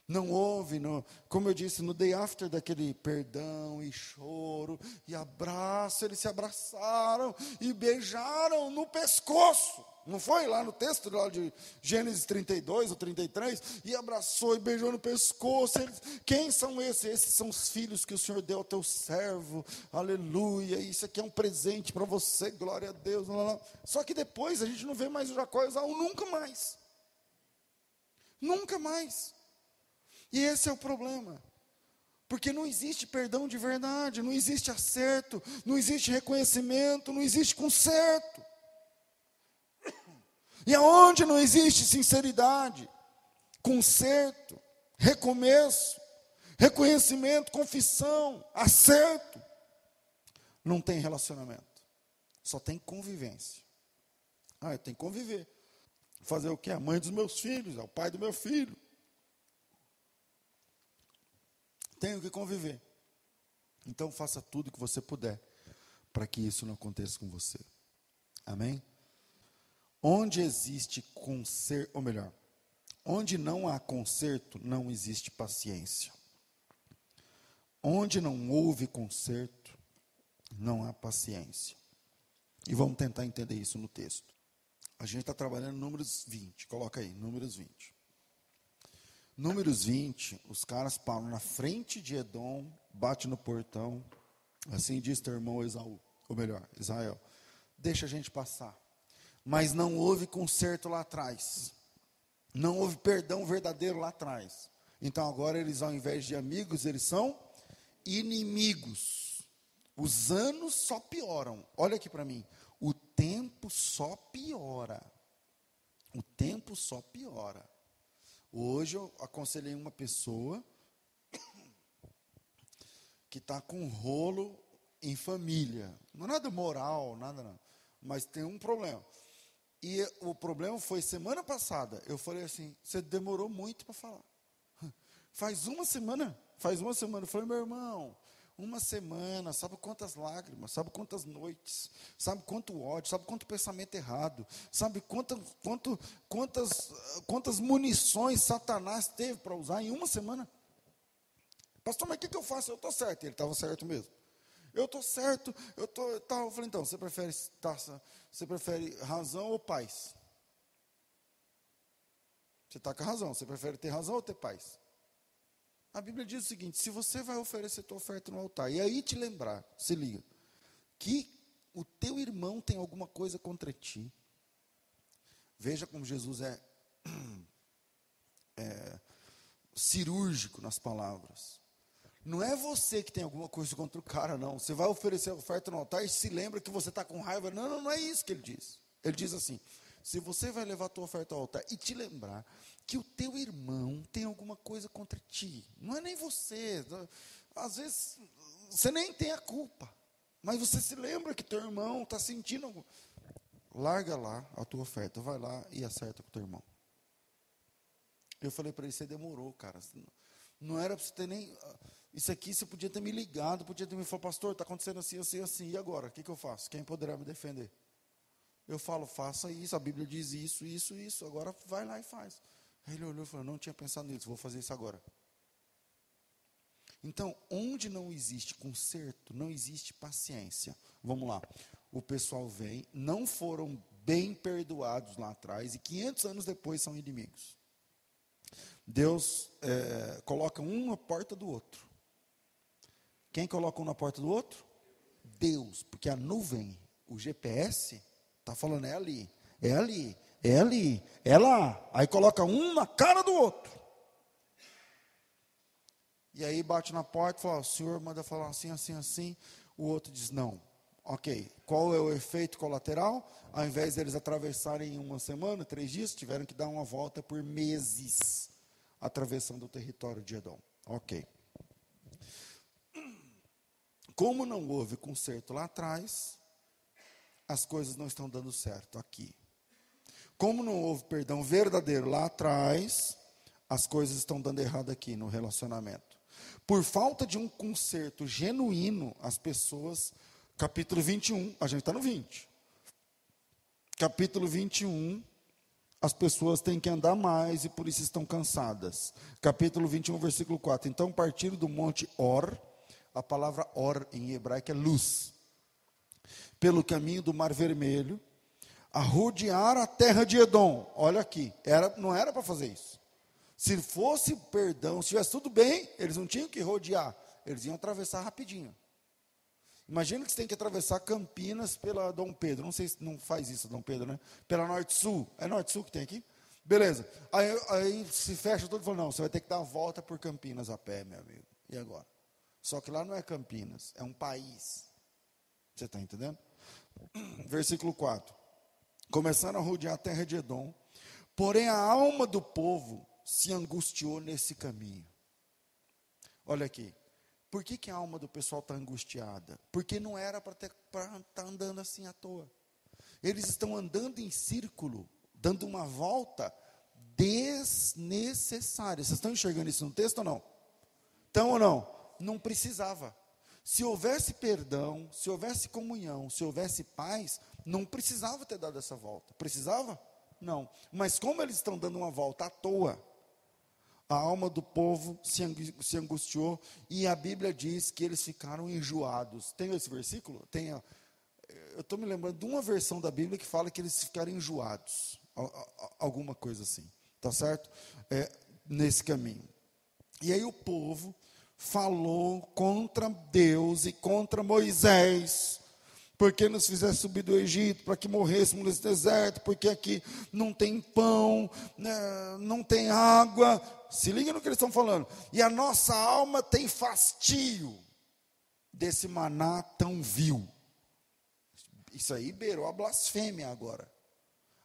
Não houve, como eu disse, no day after daquele perdão e choro e abraço, eles se abraçaram e beijaram no pescoço. Não foi lá no texto lá de Gênesis 32 ou 33? E abraçou e beijou no pescoço. Eles, quem são esses? Esses são os filhos que o Senhor deu ao teu servo. Aleluia. Isso aqui é um presente para você. Glória a Deus. Lá, lá. Só que depois a gente não vê mais o Jacó e Esaú nunca mais. Nunca mais. E esse é o problema. Porque não existe perdão de verdade, não existe acerto, não existe reconhecimento, não existe conserto. E aonde não existe sinceridade, conserto, recomeço, reconhecimento, confissão, acerto, não tem relacionamento. Só tem convivência. Ah, eu tenho que conviver. Fazer o que? A mãe dos meus filhos, é o pai do meu filho. Tenho que conviver. Então faça tudo o que você puder para que isso não aconteça com você. Amém? Onde existe conserto, ou melhor, onde não há conserto, não existe paciência. Onde não houve conserto, não há paciência. E vamos tentar entender isso no texto. A gente está trabalhando números 20, coloca aí, números 20. Números 20, os caras param na frente de Edom, bate no portão, assim diz teu irmão Esaú, ou melhor, Israel, deixa a gente passar. Mas não houve conserto lá atrás. Não houve perdão verdadeiro lá atrás. Então agora eles, ao invés de amigos, eles são inimigos. Os anos só pioram. Olha aqui para mim. O tempo só piora. O tempo só piora. Hoje eu aconselhei uma pessoa que está com rolo em família. Não é nada moral, nada não. Mas tem um problema. E o problema foi semana passada. Eu falei assim: você demorou muito para falar. Faz uma semana. Faz uma semana. Eu falei, meu irmão, uma semana, sabe quantas lágrimas, sabe quantas noites, sabe quanto ódio, sabe quanto pensamento errado, sabe quanto, quanto, quantas, quantas munições Satanás teve para usar em uma semana. Pastor, mas o que, que eu faço? Eu estou certo. Ele estava certo mesmo. Eu estou certo, eu estou. Tá, eu falei, então, você prefere taça, você prefere razão ou paz? Você está com a razão, você prefere ter razão ou ter paz? A Bíblia diz o seguinte: se você vai oferecer tua oferta no altar, e aí te lembrar, se liga, que o teu irmão tem alguma coisa contra ti, veja como Jesus é, é cirúrgico nas palavras. Não é você que tem alguma coisa contra o cara, não. Você vai oferecer a oferta no altar e se lembra que você está com raiva. Não, não, não é isso que ele diz. Ele diz assim: se você vai levar a tua oferta ao altar e te lembrar que o teu irmão tem alguma coisa contra ti. Não é nem você. Às vezes você nem tem a culpa. Mas você se lembra que teu irmão está sentindo. Larga lá a tua oferta, vai lá e acerta com teu irmão. Eu falei para ele, você demorou, cara. Não era para você ter nem. Isso aqui você podia ter me ligado, podia ter me falado, pastor, está acontecendo assim, assim, assim. E agora? O que, que eu faço? Quem poderá me defender? Eu falo, faça isso, a Bíblia diz isso, isso, isso. Agora vai lá e faz. Aí ele olhou e falou: Não tinha pensado nisso, vou fazer isso agora. Então, onde não existe conserto, não existe paciência. Vamos lá. O pessoal vem, não foram bem perdoados lá atrás e 500 anos depois são inimigos. Deus é, coloca um na porta do outro. Quem coloca um na porta do outro? Deus, porque a nuvem, o GPS, está falando é ali, é ali, é ali, é lá. Aí coloca um na cara do outro. E aí bate na porta e fala: o senhor manda falar assim, assim, assim. O outro diz: não. Ok. Qual é o efeito colateral? Ao invés deles atravessarem uma semana, três dias, tiveram que dar uma volta por meses, atravessando o território de Edom. Ok. Como não houve conserto lá atrás, as coisas não estão dando certo aqui. Como não houve perdão verdadeiro lá atrás, as coisas estão dando errado aqui no relacionamento. Por falta de um conserto genuíno, as pessoas, capítulo 21, a gente está no 20. Capítulo 21, as pessoas têm que andar mais e por isso estão cansadas. Capítulo 21, versículo 4. Então partiram do monte Or, a palavra Or em hebraico é luz, pelo caminho do Mar Vermelho, a rodear a terra de Edom. Olha aqui, era, não era para fazer isso. Se fosse perdão, se tivesse tudo bem, eles não tinham que rodear, eles iam atravessar rapidinho. Imagina que você tem que atravessar Campinas pela Dom Pedro. Não sei se não faz isso, Dom Pedro, né? Pela Norte-Sul. É Norte-Sul que tem aqui? Beleza. Aí, aí se fecha tudo e fala: não, você vai ter que dar a volta por Campinas a pé, meu amigo. E agora? Só que lá não é Campinas, é um país. Você está entendendo? Versículo 4. Começaram a rodear a terra de Edom, porém a alma do povo se angustiou nesse caminho. Olha aqui. Por que, que a alma do pessoal está angustiada? Porque não era para estar tá andando assim à toa. Eles estão andando em círculo, dando uma volta desnecessária. Vocês estão enxergando isso no texto ou não? Estão ou não? Não precisava. Se houvesse perdão, se houvesse comunhão, se houvesse paz, não precisava ter dado essa volta. Precisava? Não. Mas como eles estão dando uma volta à toa, a alma do povo se angustiou e a Bíblia diz que eles ficaram enjoados. Tem esse versículo? Tem. Eu estou me lembrando de uma versão da Bíblia que fala que eles ficaram enjoados, alguma coisa assim, tá certo? É, nesse caminho. E aí o povo falou contra Deus e contra Moisés porque nos fizesse subir do Egito, para que morrêssemos nesse deserto, porque aqui não tem pão, né, não tem água. Se liga no que eles estão falando. E a nossa alma tem fastio desse maná tão vil. Isso aí beirou a blasfêmia agora.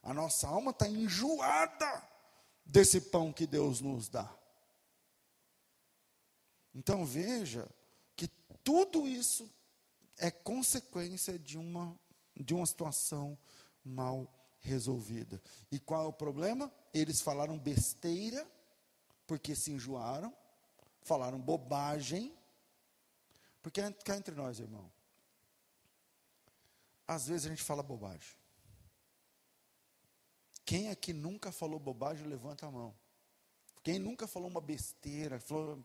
A nossa alma está enjoada desse pão que Deus nos dá. Então veja que tudo isso é consequência de uma, de uma situação mal resolvida. E qual é o problema? Eles falaram besteira, porque se enjoaram, falaram bobagem, porque cá entre nós, irmão, às vezes a gente fala bobagem. Quem aqui nunca falou bobagem, levanta a mão. Quem nunca falou uma besteira, falou,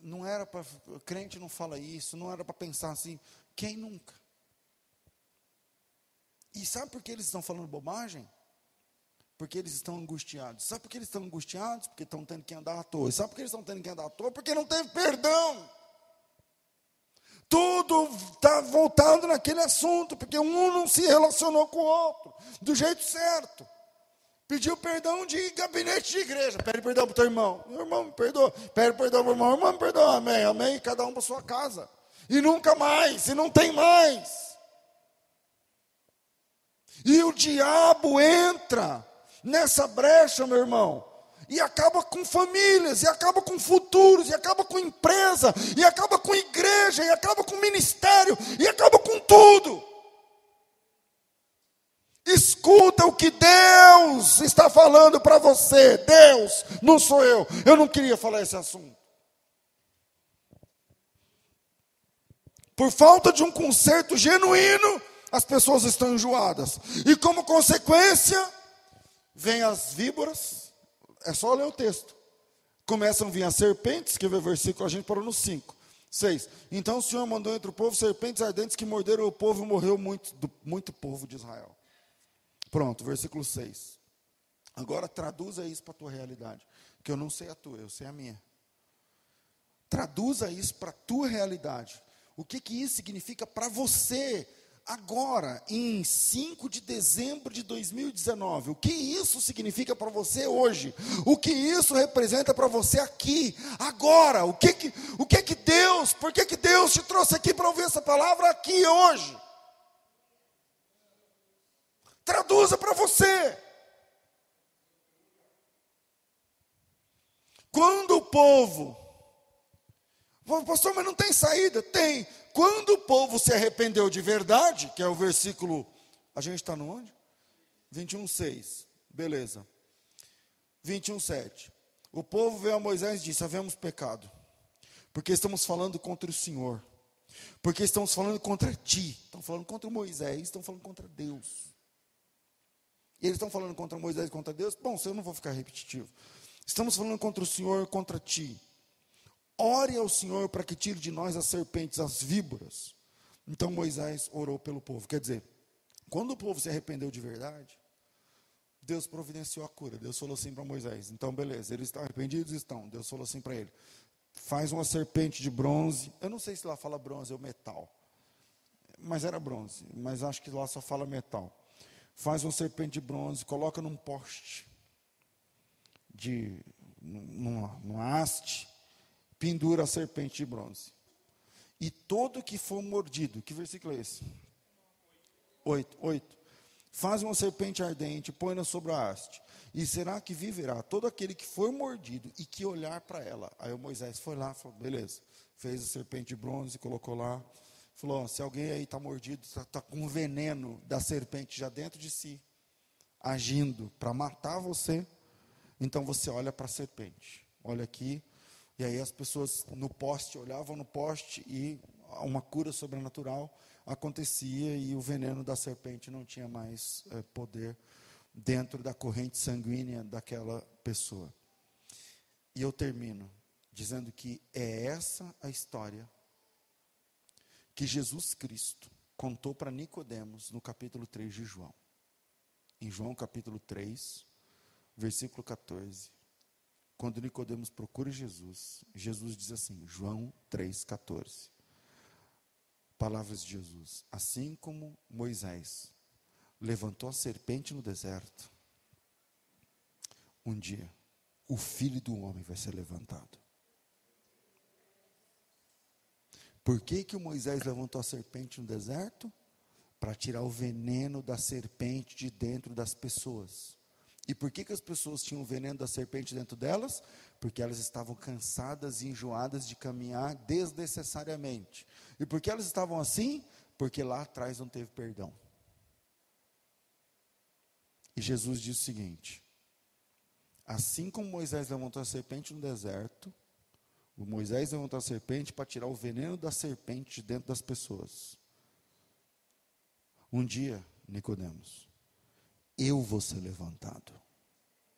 não era para, crente não fala isso, não era para pensar assim, quem nunca? E sabe por que eles estão falando bobagem? Porque eles estão angustiados. Sabe por que eles estão angustiados? Porque estão tendo que andar à toa. E sabe por que eles estão tendo que andar à toa? Porque não teve perdão. Tudo está voltado naquele assunto, porque um não se relacionou com o outro do jeito certo. Pediu perdão de gabinete de igreja. Pede perdão para o teu irmão. Meu irmão me perdoa. Pede perdão para o irmão. Irmão me perdoa. Amém. Amém. Cada um para sua casa e nunca mais, e não tem mais. E o diabo entra nessa brecha, meu irmão, e acaba com famílias, e acaba com futuros, e acaba com empresa, e acaba com igreja, e acaba com ministério, e acaba com tudo. Escuta o que Deus está falando para você. Deus, não sou eu. Eu não queria falar esse assunto. Por falta de um conserto genuíno, as pessoas estão enjoadas. E como consequência, vem as víboras. É só ler o texto. Começam a vir as serpentes, que o versículo, a gente parou no 5. 6. Então o Senhor mandou entre o povo serpentes ardentes que morderam o povo e morreu muito, do, muito povo de Israel. Pronto, versículo 6. Agora traduza isso para a tua realidade. Que eu não sei a tua, eu sei a minha. Traduza isso para a tua realidade. O que, que isso significa para você agora, em 5 de dezembro de 2019? O que isso significa para você hoje? O que isso representa para você aqui, agora? O que que, o que que Deus, por que que Deus te trouxe aqui para ouvir essa palavra aqui hoje? Traduza para você. Quando o povo Pastor, mas não tem saída? Tem. Quando o povo se arrependeu de verdade, que é o versículo. A gente está no onde? 21, 6. Beleza. 21, 7. O povo veio a Moisés e disse: Havemos pecado, porque estamos falando contra o Senhor, porque estamos falando contra ti. Estão falando contra Moisés, estão falando contra Deus. E eles estão falando contra Moisés e contra Deus. Bom, eu não vou ficar repetitivo. Estamos falando contra o Senhor, contra ti. Ore ao Senhor para que tire de nós as serpentes, as víboras. Então Moisés orou pelo povo. Quer dizer, quando o povo se arrependeu de verdade, Deus providenciou a cura. Deus falou assim para Moisés: então, beleza, eles estão arrependidos? Estão. Deus falou assim para ele: faz uma serpente de bronze. Eu não sei se lá fala bronze ou metal, mas era bronze, mas acho que lá só fala metal. Faz uma serpente de bronze, coloca num poste, de, numa, numa haste, pendura a serpente de bronze. E todo que for mordido, que versículo é esse? Oito, oito. Faz uma serpente ardente, põe-na sobre a haste. E será que viverá todo aquele que for mordido e que olhar para ela? Aí o Moisés foi lá, falou, beleza. Fez a serpente de bronze, colocou lá. Falou, se alguém aí está mordido, está tá com veneno da serpente já dentro de si, agindo para matar você, então você olha para a serpente. Olha aqui. E aí as pessoas no poste olhavam no poste e uma cura sobrenatural acontecia e o veneno da serpente não tinha mais é, poder dentro da corrente sanguínea daquela pessoa. E eu termino dizendo que é essa a história que Jesus Cristo contou para Nicodemos no capítulo 3 de João. Em João capítulo 3, versículo 14. Quando Nicodemos procura Jesus, Jesus diz assim, João 3:14. Palavras de Jesus: Assim como Moisés levantou a serpente no deserto, um dia o filho do homem vai ser levantado. Por que, que o Moisés levantou a serpente no deserto? Para tirar o veneno da serpente de dentro das pessoas. E por que, que as pessoas tinham o veneno da serpente dentro delas? Porque elas estavam cansadas e enjoadas de caminhar desnecessariamente. E por que elas estavam assim? Porque lá atrás não teve perdão. E Jesus diz o seguinte: assim como Moisés levantou a serpente no deserto, o Moisés levantou a serpente para tirar o veneno da serpente de dentro das pessoas. Um dia, Nicodemos, eu vou ser levantado.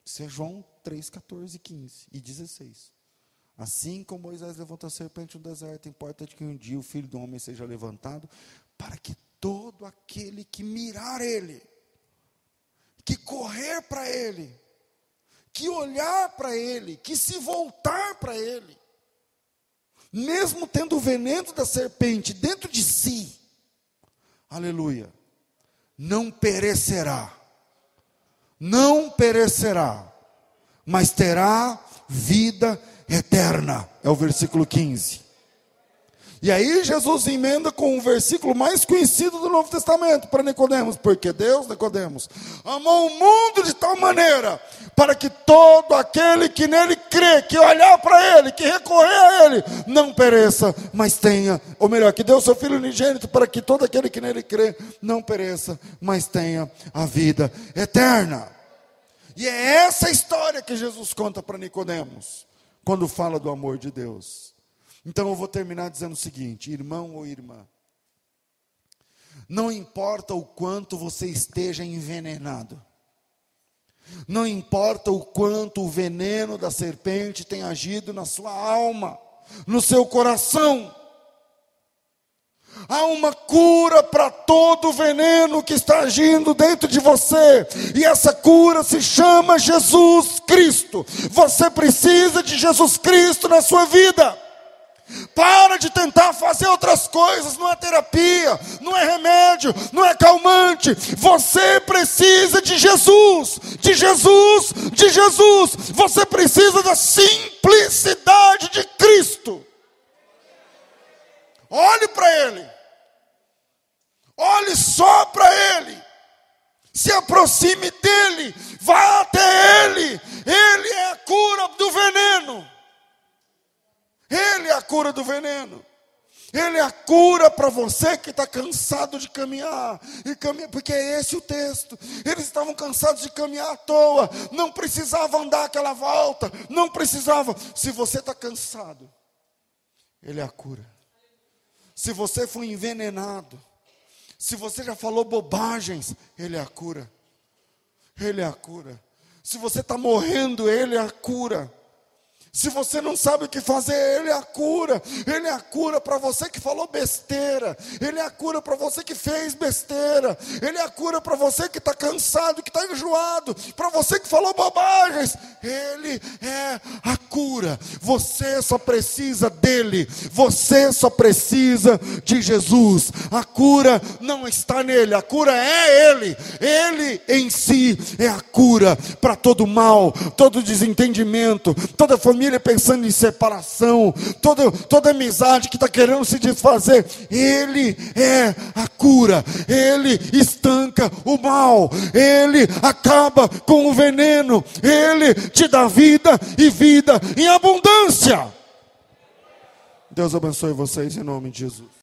Isso é João 3, 14, 15 e 16. Assim como Moisés levantou a serpente no deserto, importa que um dia o filho do homem seja levantado, para que todo aquele que mirar ele, que correr para Ele, que olhar para Ele, que se voltar para Ele, mesmo tendo o veneno da serpente dentro de si, aleluia, não perecerá, não perecerá, mas terá vida eterna, é o versículo 15. E aí Jesus emenda com o versículo mais conhecido do Novo Testamento para Nicodemos, porque Deus, Nicodemos, amou o mundo de tal maneira para que todo aquele que nele crê, que olhar para ele, que recorrer a ele, não pereça, mas tenha, ou melhor, que deu seu filho unigênito para que todo aquele que nele crê não pereça, mas tenha a vida eterna. E é essa história que Jesus conta para Nicodemos, quando fala do amor de Deus. Então eu vou terminar dizendo o seguinte: irmão ou irmã, não importa o quanto você esteja envenenado, não importa o quanto o veneno da serpente tem agido na sua alma, no seu coração, Há uma cura para todo veneno que está agindo dentro de você, e essa cura se chama Jesus Cristo. Você precisa de Jesus Cristo na sua vida. Para de tentar fazer outras coisas, não é terapia, não é remédio, não é calmante. Você precisa de Jesus, de Jesus, de Jesus. Você precisa da simplicidade de Cristo. Olhe para Ele, olhe só para Ele, se aproxime dEle, vá até Ele. Ele é a cura do veneno. Ele é a cura do veneno. Ele é a cura para você que está cansado de caminhar. E caminhar, porque é esse o texto. Eles estavam cansados de caminhar à toa. Não precisavam dar aquela volta. Não precisavam. Se você está cansado, Ele é a cura. Se você foi envenenado, se você já falou bobagens, Ele é a cura. Ele é a cura. Se você está morrendo, Ele é a cura. Se você não sabe o que fazer, Ele é a cura. Ele é a cura para você que falou besteira. Ele é a cura para você que fez besteira. Ele é a cura para você que está cansado, que está enjoado. Para você que falou bobagens. Ele é a cura. Você só precisa dele. Você só precisa de Jesus. A cura não está nele. A cura é Ele. Ele em si é a cura para todo mal, todo desentendimento, toda família família pensando em separação, toda, toda amizade que está querendo se desfazer, Ele é a cura, Ele estanca o mal, Ele acaba com o veneno, Ele te dá vida e vida em abundância. Deus abençoe vocês em nome de Jesus.